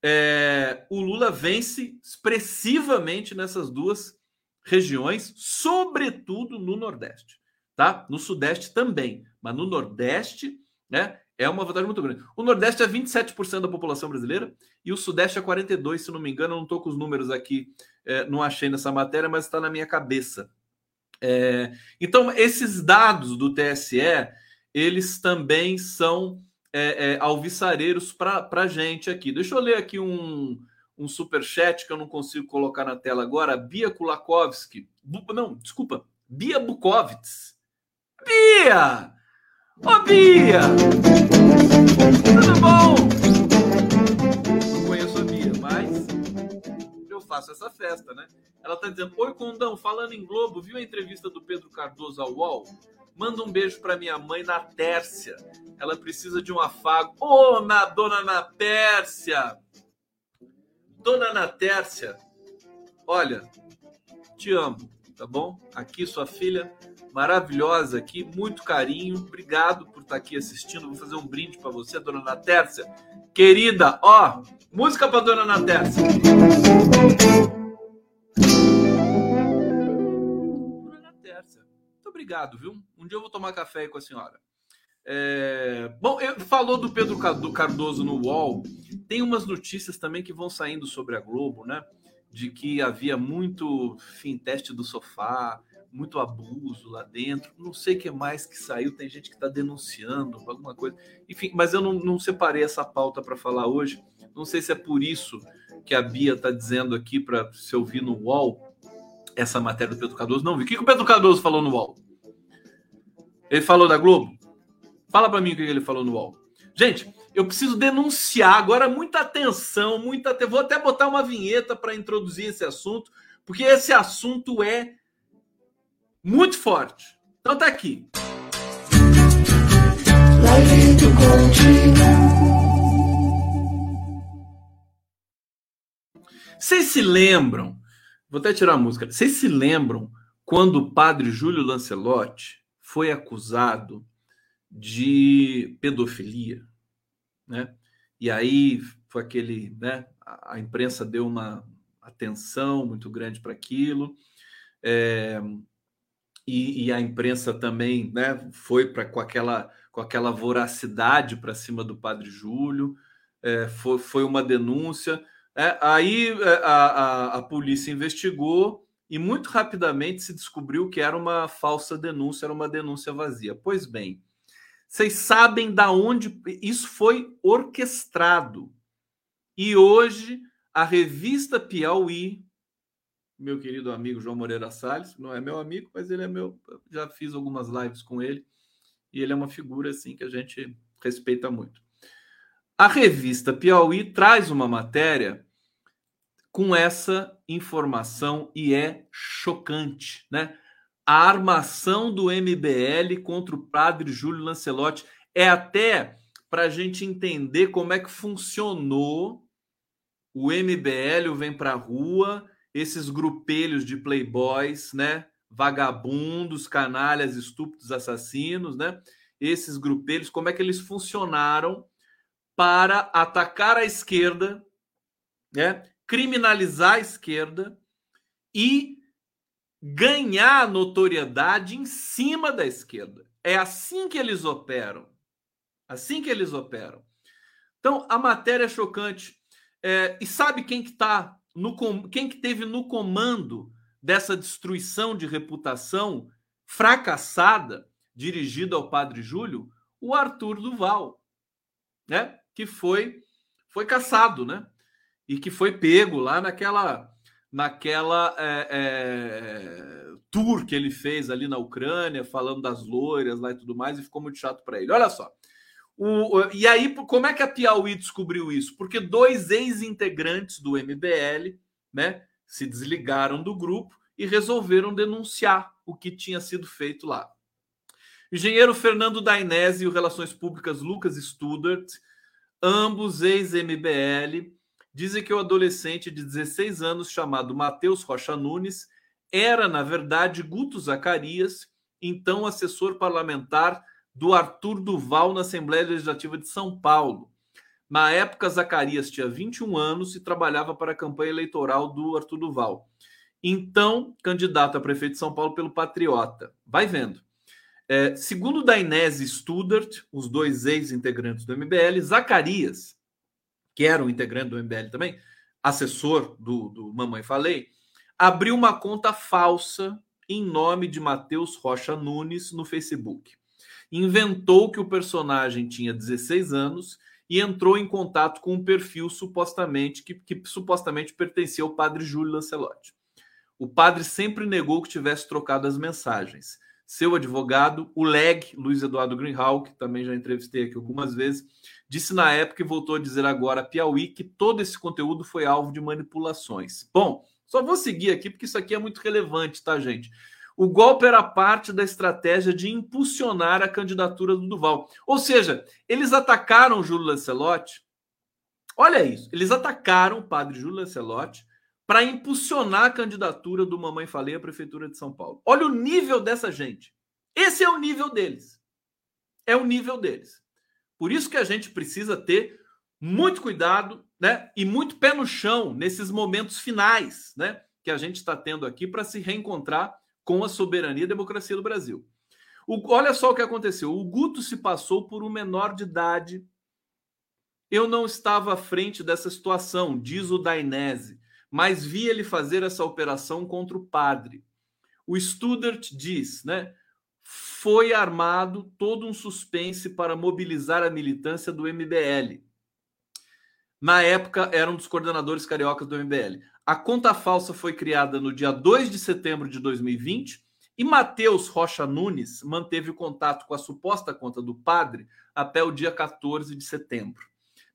É, o Lula vence expressivamente nessas duas regiões, sobretudo no Nordeste tá? No Sudeste também, mas no Nordeste, né? É uma vantagem muito grande. O Nordeste é 27% da população brasileira e o Sudeste é 42%, se não me engano. Eu não estou com os números aqui, é, não achei nessa matéria, mas está na minha cabeça. É, então, esses dados do TSE, eles também são é, é, alvissareiros para a gente aqui. Deixa eu ler aqui um, um super chat que eu não consigo colocar na tela agora. Bia Kulakovski. Não, desculpa. Bia Bukovitz Bia! Ô, Bia! Tudo bom? Não conheço a Bia, mas eu faço essa festa, né? Ela tá dizendo: Oi, Condão, falando em Globo, viu a entrevista do Pedro Cardoso ao UOL? Manda um beijo para minha mãe na Tércia. Ela precisa de um afago. Ô, oh, na dona na Tércia! Dona na Tércia, olha, te amo, tá bom? Aqui sua filha maravilhosa aqui, muito carinho. Obrigado por estar aqui assistindo. Vou fazer um brinde para você, dona Natércia. Querida, ó, música para dona Natércia. Dona Natércia, muito obrigado, viu? Um dia eu vou tomar café com a senhora. É... Bom, eu, falou do Pedro Cardoso no UOL. Tem umas notícias também que vão saindo sobre a Globo, né? De que havia muito fim teste do sofá, muito abuso lá dentro. Não sei o que mais que saiu, tem gente que está denunciando alguma coisa. Enfim, mas eu não, não separei essa pauta para falar hoje. Não sei se é por isso que a Bia está dizendo aqui para se ouvir no UOL essa matéria do Pedro Cardoso. Não vi. O que, que o Pedro Cardoso falou no UOL? Ele falou da Globo? Fala para mim o que ele falou no UOL. Gente, eu preciso denunciar agora muita atenção, muita. Vou até botar uma vinheta para introduzir esse assunto, porque esse assunto é muito forte. Então tá aqui. Vocês se lembram? Vou até tirar a música. Vocês se lembram quando o padre Júlio Lancelotti foi acusado de pedofilia, né? E aí foi aquele, né? A imprensa deu uma atenção muito grande para aquilo. É, e, e a imprensa também né, foi para com aquela, com aquela voracidade para cima do padre Júlio, é, foi, foi uma denúncia. É, aí é, a, a, a polícia investigou e muito rapidamente se descobriu que era uma falsa denúncia, era uma denúncia vazia. Pois bem, vocês sabem da onde isso foi orquestrado. E hoje a revista Piauí meu querido amigo João Moreira Salles, não é meu amigo, mas ele é meu, já fiz algumas lives com ele, e ele é uma figura assim que a gente respeita muito. A revista Piauí traz uma matéria com essa informação e é chocante, né? A armação do MBL contra o padre Júlio Lancelotti é até para a gente entender como é que funcionou o MBL, o Vem Pra Rua, esses grupelhos de playboys, né? Vagabundos, canalhas, estúpidos, assassinos, né? Esses grupelhos, como é que eles funcionaram para atacar a esquerda, né? Criminalizar a esquerda e ganhar notoriedade em cima da esquerda. É assim que eles operam. Assim que eles operam. Então, a matéria é chocante. É, e sabe quem que tá no quem que teve no comando dessa destruição de reputação fracassada dirigida ao Padre Júlio? O Arthur Duval, né? Que foi foi caçado, né? E que foi pego lá naquela naquela é, é, tour que ele fez ali na Ucrânia, falando das loiras lá e tudo mais, e ficou muito chato para ele. Olha só. O, e aí, como é que a Piauí descobriu isso? Porque dois ex-integrantes do MBL né, se desligaram do grupo e resolveram denunciar o que tinha sido feito lá. engenheiro Fernando Dainese e o Relações Públicas Lucas Studart, ambos ex-MBL, dizem que o adolescente de 16 anos chamado Matheus Rocha Nunes era, na verdade, Guto Zacarias, então assessor parlamentar do Arthur Duval na Assembleia Legislativa de São Paulo. Na época, Zacarias tinha 21 anos e trabalhava para a campanha eleitoral do Arthur Duval. Então, candidato a prefeito de São Paulo pelo Patriota. Vai vendo. É, segundo Dainese Studart, os dois ex-integrantes do MBL, Zacarias que era um integrante do MBL também, assessor do, do Mamãe Falei, abriu uma conta falsa em nome de Matheus Rocha Nunes no Facebook. Inventou que o personagem tinha 16 anos e entrou em contato com um perfil supostamente que, que supostamente pertencia ao padre Júlio Lancelotti. O padre sempre negou que tivesse trocado as mensagens. Seu advogado, o LEG, Luiz Eduardo Greenhall, que também já entrevistei aqui algumas vezes, Disse na época e voltou a dizer agora, Piauí, que todo esse conteúdo foi alvo de manipulações. Bom, só vou seguir aqui porque isso aqui é muito relevante, tá, gente? O golpe era parte da estratégia de impulsionar a candidatura do Duval. Ou seja, eles atacaram Júlio Lancelotti. Olha isso, eles atacaram o padre Júlio Lancelotti para impulsionar a candidatura do Mamãe Falei à Prefeitura de São Paulo. Olha o nível dessa gente. Esse é o nível deles. É o nível deles. Por isso que a gente precisa ter muito cuidado, né? E muito pé no chão nesses momentos finais, né? Que a gente está tendo aqui para se reencontrar com a soberania e a democracia do Brasil. O, olha só o que aconteceu. O Guto se passou por um menor de idade. Eu não estava à frente dessa situação, diz o Dainese, mas vi ele fazer essa operação contra o padre. O Studart diz, né? foi armado todo um suspense para mobilizar a militância do MBL. Na época, era um dos coordenadores cariocas do MBL. A conta falsa foi criada no dia 2 de setembro de 2020 e Matheus Rocha Nunes manteve o contato com a suposta conta do padre até o dia 14 de setembro.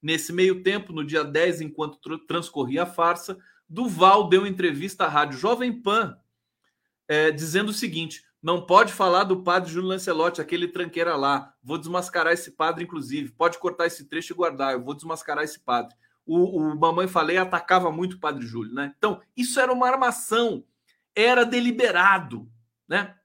Nesse meio tempo, no dia 10, enquanto transcorria a farsa, Duval deu entrevista à rádio Jovem Pan, é, dizendo o seguinte: não pode falar do padre Júlio Lancelotti, aquele tranqueira lá. Vou desmascarar esse padre, inclusive. Pode cortar esse trecho e guardar. Eu vou desmascarar esse padre. O, o Mamãe Falei atacava muito o padre Júlio, né? Então, isso era uma armação. Era deliberado, né?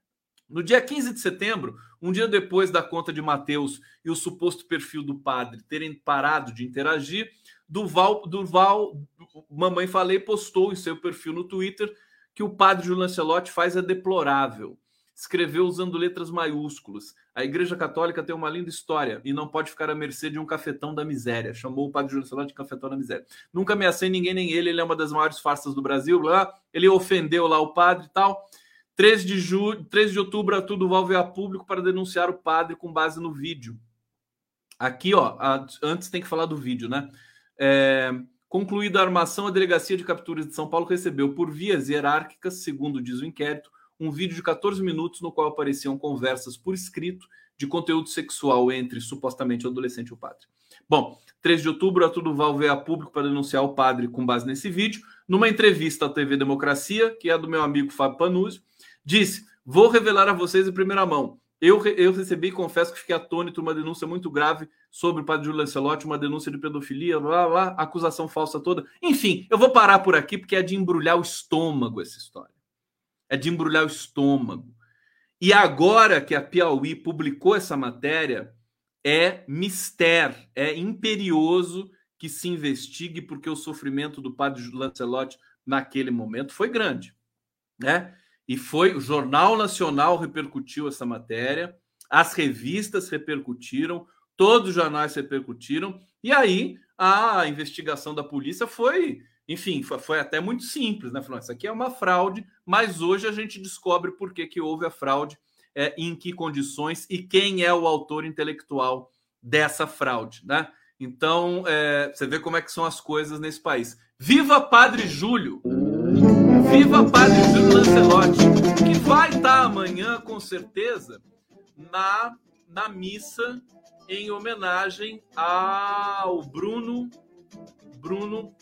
No dia 15 de setembro, um dia depois da conta de Mateus e o suposto perfil do padre terem parado de interagir, Duval, Duval Mamãe Falei postou em seu perfil no Twitter que o padre Júlio Lancelotti faz é deplorável escreveu usando letras maiúsculas. A Igreja Católica tem uma linda história e não pode ficar à mercê de um cafetão da miséria. Chamou o padre Júlio Celular de cafetão da miséria. Nunca ameacei ninguém, nem ele. Ele é uma das maiores farsas do Brasil. Lá, ele ofendeu lá o padre e tal. 3 de, ju... 3 de outubro, a Tudo veio a público para denunciar o padre com base no vídeo. Aqui, ó, a... antes tem que falar do vídeo, né? É... Concluída a armação, a Delegacia de Capturas de São Paulo recebeu, por vias hierárquicas, segundo diz o inquérito, um vídeo de 14 minutos no qual apareciam conversas por escrito de conteúdo sexual entre supostamente o adolescente e o padre. Bom, 3 de outubro, a Tuduval veio a público para denunciar o padre com base nesse vídeo. Numa entrevista à TV Democracia, que é do meu amigo Fábio Panuzzi, disse: Vou revelar a vocês em primeira mão. Eu, eu recebi, confesso que fiquei atônito, uma denúncia muito grave sobre o padre Júlio Lancelotti, uma denúncia de pedofilia, blá, blá, acusação falsa toda. Enfim, eu vou parar por aqui porque é de embrulhar o estômago essa história é de embrulhar o estômago. E agora que a Piauí publicou essa matéria, é mistério, é imperioso que se investigue, porque o sofrimento do padre Lancelotti naquele momento foi grande, né? E foi o Jornal Nacional repercutiu essa matéria, as revistas repercutiram, todos os jornais repercutiram, e aí a investigação da polícia foi, enfim, foi, foi até muito simples, né? Falando, isso aqui é uma fraude, mas hoje a gente descobre por que, que houve a fraude, é, em que condições e quem é o autor intelectual dessa fraude, né? Então, é, você vê como é que são as coisas nesse país. Viva Padre Júlio! Viva Padre Júlio Lancelotti, que vai estar amanhã, com certeza, na, na missa em homenagem ao Bruno, Bruno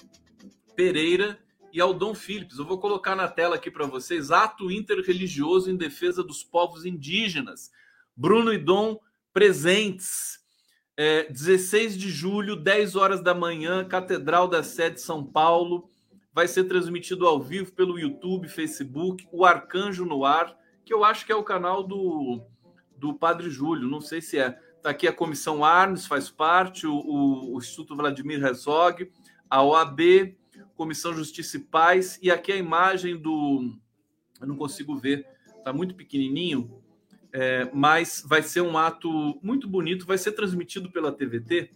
Pereira e ao Dom Philips. Eu vou colocar na tela aqui para vocês ato interreligioso em defesa dos povos indígenas. Bruno e Dom presentes. É, 16 de julho, 10 horas da manhã, Catedral da Sé de São Paulo vai ser transmitido ao vivo pelo YouTube, Facebook, o Arcanjo no Ar, que eu acho que é o canal do, do Padre Júlio, não sei se é. Está aqui a Comissão Arnes, faz parte, o, o, o Instituto Vladimir Herzog, a OAB, Comissão Justiça e Paz, e aqui a imagem do. Eu não consigo ver, está muito pequenininho, é, mas vai ser um ato muito bonito, vai ser transmitido pela TVT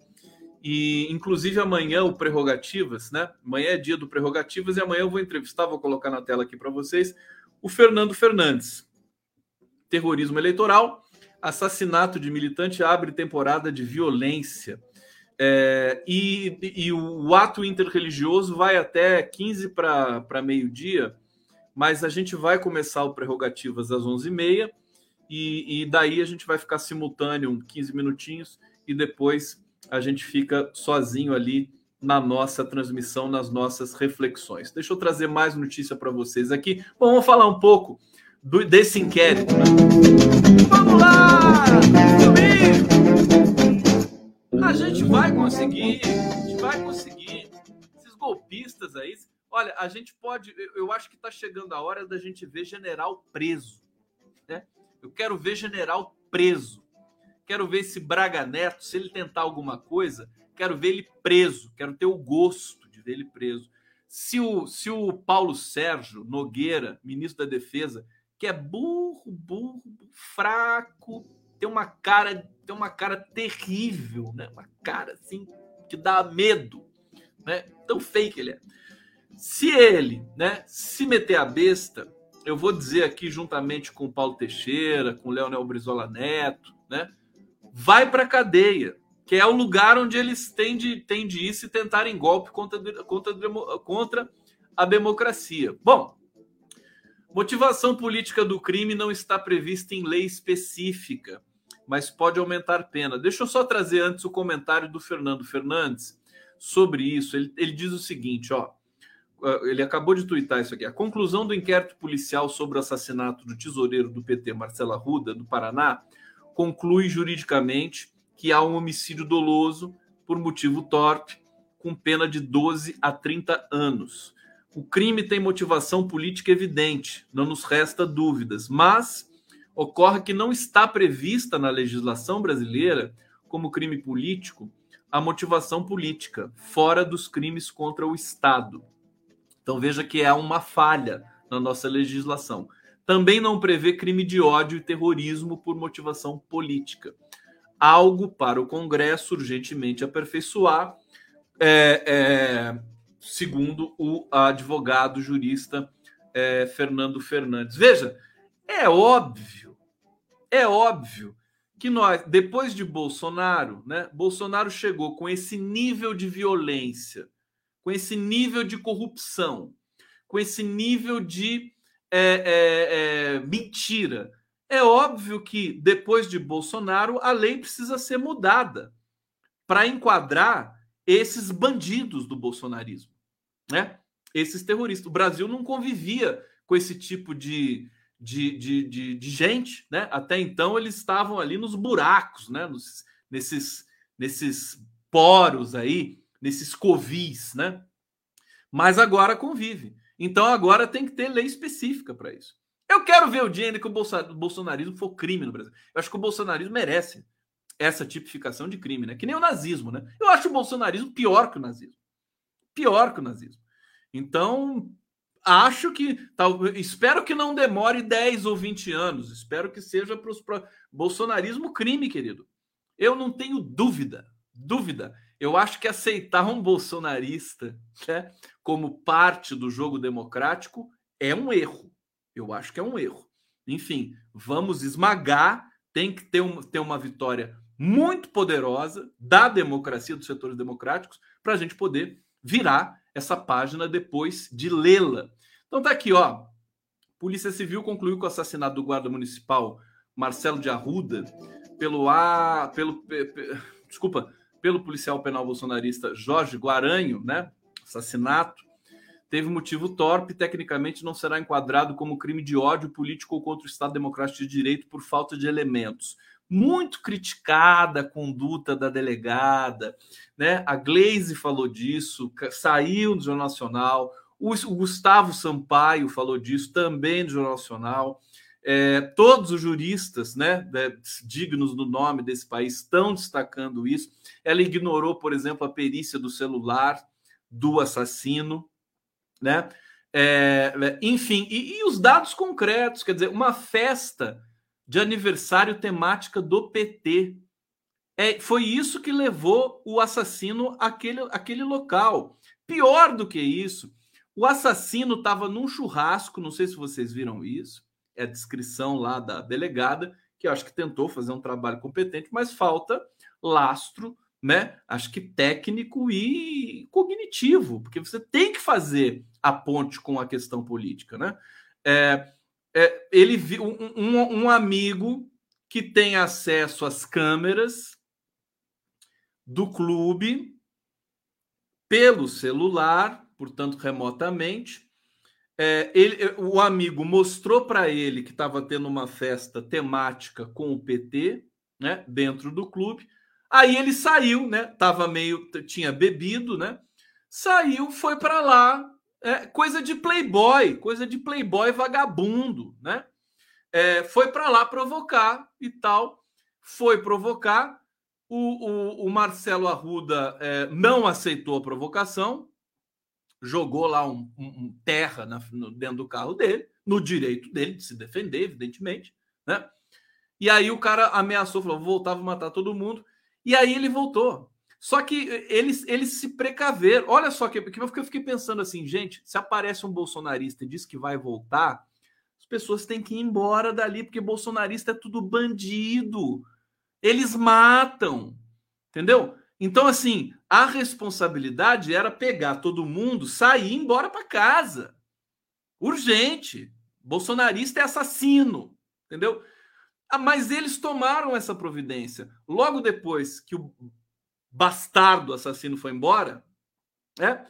e, inclusive, amanhã o Prerrogativas, né? Amanhã é dia do Prerrogativas e amanhã eu vou entrevistar, vou colocar na tela aqui para vocês, o Fernando Fernandes. Terrorismo eleitoral, assassinato de militante abre temporada de violência. É, e, e, o ato interreligioso vai até 15 para meio-dia, mas a gente vai começar o Prerrogativas às 11h30 e, e daí a gente vai ficar simultâneo 15 minutinhos e depois a gente fica sozinho ali na nossa transmissão, nas nossas reflexões. Deixa eu trazer mais notícia para vocês aqui. Bom, vamos falar um pouco do, desse inquérito. Né? Vamos lá! A gente vai conseguir, a gente vai conseguir. Esses golpistas aí, olha, a gente pode, eu acho que está chegando a hora da gente ver general preso, né? Eu quero ver general preso. Quero ver esse Braga Neto, se ele tentar alguma coisa, quero ver ele preso, quero ter o gosto de ver ele preso. Se o, se o Paulo Sérgio Nogueira, ministro da Defesa, que é burro, burro, fraco, tem uma cara, tem uma cara terrível, né? Uma cara assim que dá medo, né? Tão fake ele é. Se ele, né, se meter a besta, eu vou dizer aqui juntamente com o Paulo Teixeira, com o Leonel Brizola Neto, né? vai para cadeia, que é o lugar onde eles têm de, têm de ir se tentarem golpe contra, contra, contra a democracia. Bom, motivação política do crime não está prevista em lei específica, mas pode aumentar pena. Deixa eu só trazer antes o comentário do Fernando Fernandes sobre isso. Ele, ele diz o seguinte, ó. Ele acabou de twittar isso aqui. A conclusão do inquérito policial sobre o assassinato do tesoureiro do PT, Marcela Ruda, do Paraná, conclui juridicamente que há um homicídio doloso por motivo torpe, com pena de 12 a 30 anos. O crime tem motivação política evidente, não nos resta dúvidas, mas ocorre que não está prevista na legislação brasileira, como crime político, a motivação política, fora dos crimes contra o Estado. Então veja que há uma falha na nossa legislação. Também não prevê crime de ódio e terrorismo por motivação política. Algo para o Congresso urgentemente aperfeiçoar, é, é, segundo o advogado jurista é, Fernando Fernandes. Veja, é óbvio, é óbvio que nós, depois de Bolsonaro, né, Bolsonaro chegou com esse nível de violência, com esse nível de corrupção, com esse nível de é, é, é, mentira. É óbvio que depois de Bolsonaro a lei precisa ser mudada para enquadrar esses bandidos do bolsonarismo, né? Esses terroristas. O Brasil não convivia com esse tipo de, de, de, de, de gente, né? Até então eles estavam ali nos buracos, né? Nos, nesses, nesses poros aí, nesses covis, né? Mas agora convive. Então agora tem que ter lei específica para isso. Eu quero ver o dia ainda que o bolsonarismo for crime no Brasil. Eu acho que o bolsonarismo merece essa tipificação de crime, né? Que nem o nazismo, né? Eu acho o bolsonarismo pior que o nazismo. Pior que o nazismo. Então, acho que. Tal, espero que não demore 10 ou 20 anos. Espero que seja para os. Bolsonarismo crime, querido. Eu não tenho dúvida, dúvida. Eu acho que aceitar um bolsonarista né, como parte do jogo democrático é um erro. Eu acho que é um erro. Enfim, vamos esmagar. Tem que ter, um, ter uma vitória muito poderosa da democracia, dos setores democráticos, para a gente poder virar essa página depois de lê-la. Então tá aqui, ó. Polícia Civil concluiu que o assassinato do guarda municipal Marcelo de Arruda pelo A, pelo desculpa, pelo policial penal bolsonarista Jorge Guaranho, né? Assassinato teve motivo torpe, tecnicamente não será enquadrado como crime de ódio político ou contra o Estado Democrático de Direito por falta de elementos. Muito criticada a conduta da delegada, né? A Glaze falou disso, saiu no Jornal Nacional, o Gustavo Sampaio falou disso também no Jornal Nacional. É, todos os juristas né, dignos do nome desse país estão destacando isso. Ela ignorou, por exemplo, a perícia do celular do assassino, né? É, enfim, e, e, os dados concretos, quer dizer, uma festa de aniversário temática do PT. É, foi isso que levou o assassino àquele, àquele local. Pior do que isso, o assassino estava num churrasco, não sei se vocês viram isso, é a descrição lá da delegada, que eu acho que tentou fazer um trabalho competente, mas falta lastro, né? Acho que técnico e cognitivo, porque você tem que fazer a ponte com a questão política, né? É, é, ele viu um, um, um amigo que tem acesso às câmeras do clube pelo celular, portanto remotamente, é, ele, o amigo mostrou para ele que estava tendo uma festa temática com o PT, né, dentro do clube. Aí ele saiu, né? Tava meio, tinha bebido, né? Saiu, foi para lá, é, coisa de playboy, coisa de playboy vagabundo, né? É, foi para lá provocar e tal. Foi provocar. O, o, o Marcelo Arruda é, não aceitou a provocação, jogou lá um, um, terra na, no, dentro do carro dele, no direito dele de se defender, evidentemente, né? E aí o cara ameaçou, falou: voltava matar todo mundo. E aí ele voltou. Só que eles, eles se precaveram. Olha só que, que eu fiquei pensando assim, gente, se aparece um bolsonarista e diz que vai voltar, as pessoas têm que ir embora dali, porque bolsonarista é tudo bandido. Eles matam. Entendeu? Então, assim, a responsabilidade era pegar todo mundo, sair e embora para casa. Urgente. Bolsonarista é assassino. Entendeu? Ah, mas eles tomaram essa providência. Logo depois que o bastardo assassino foi embora, né?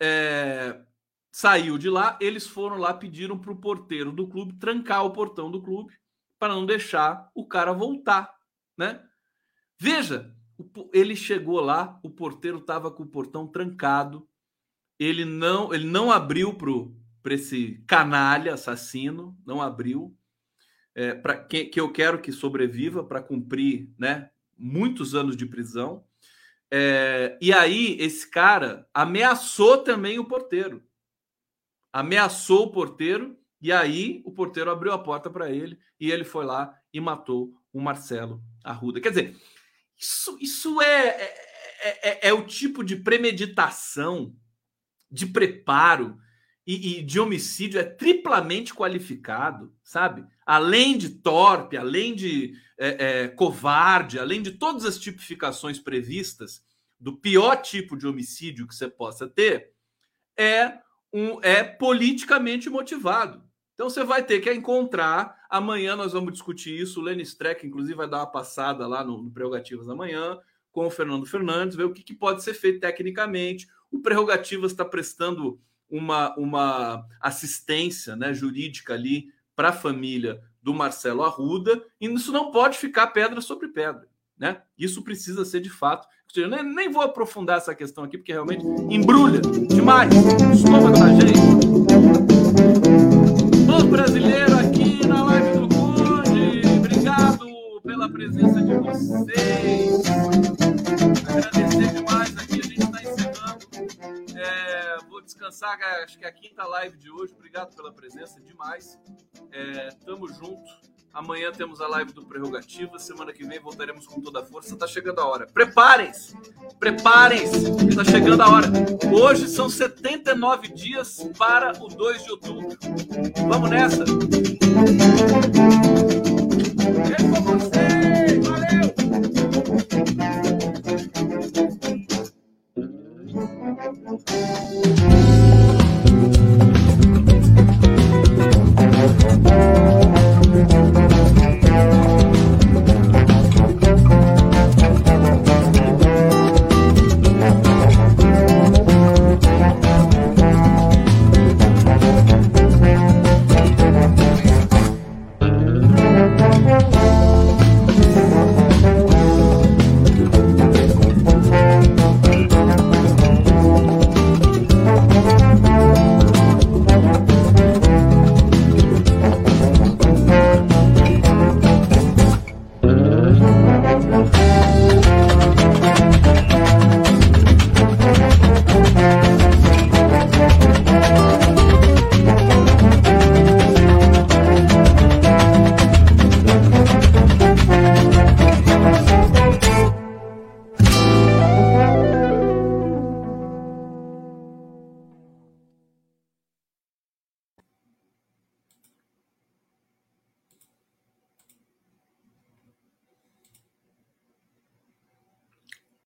É, saiu de lá, eles foram lá, pediram para o porteiro do clube trancar o portão do clube para não deixar o cara voltar, né? Veja, ele chegou lá, o porteiro estava com o portão trancado. Ele não, ele não abriu para esse canalha assassino, não abriu. É, para que, que eu quero que sobreviva para cumprir, né, muitos anos de prisão. É, e aí esse cara ameaçou também o porteiro, ameaçou o porteiro e aí o porteiro abriu a porta para ele e ele foi lá e matou o Marcelo Arruda. Quer dizer, isso, isso é, é, é, é, é o tipo de premeditação, de preparo e, e, de homicídio é triplamente qualificado, sabe? Além de torpe, além de é, é, covarde, além de todas as tipificações previstas do pior tipo de homicídio que você possa ter, é, um, é politicamente motivado. Então você vai ter que encontrar. Amanhã nós vamos discutir isso. O Lenny Streck, inclusive, vai dar uma passada lá no, no Prerrogativas amanhã com o Fernando Fernandes, ver o que, que pode ser feito tecnicamente. O Prerrogativas está prestando uma, uma assistência né, jurídica ali para a família do Marcelo Arruda, e isso não pode ficar pedra sobre pedra. Né? Isso precisa ser de fato. Eu nem, vou aprofundar essa questão aqui, porque realmente embrulha demais estômago da gente brasileiro aqui na live do Conde. Obrigado pela presença de vocês. Agradecer demais aqui, a gente está encerrando. É, vou descansar. Acho que é a quinta live de hoje. Obrigado pela presença, demais. É, tamo junto. Amanhã temos a live do Prerrogativa. Semana que vem voltaremos com toda a força. Tá chegando a hora. Preparem-se! Preparem-se! Tá chegando a hora. Hoje são 79 dias para o 2 de outubro. Vamos nessa! É com! Valeu!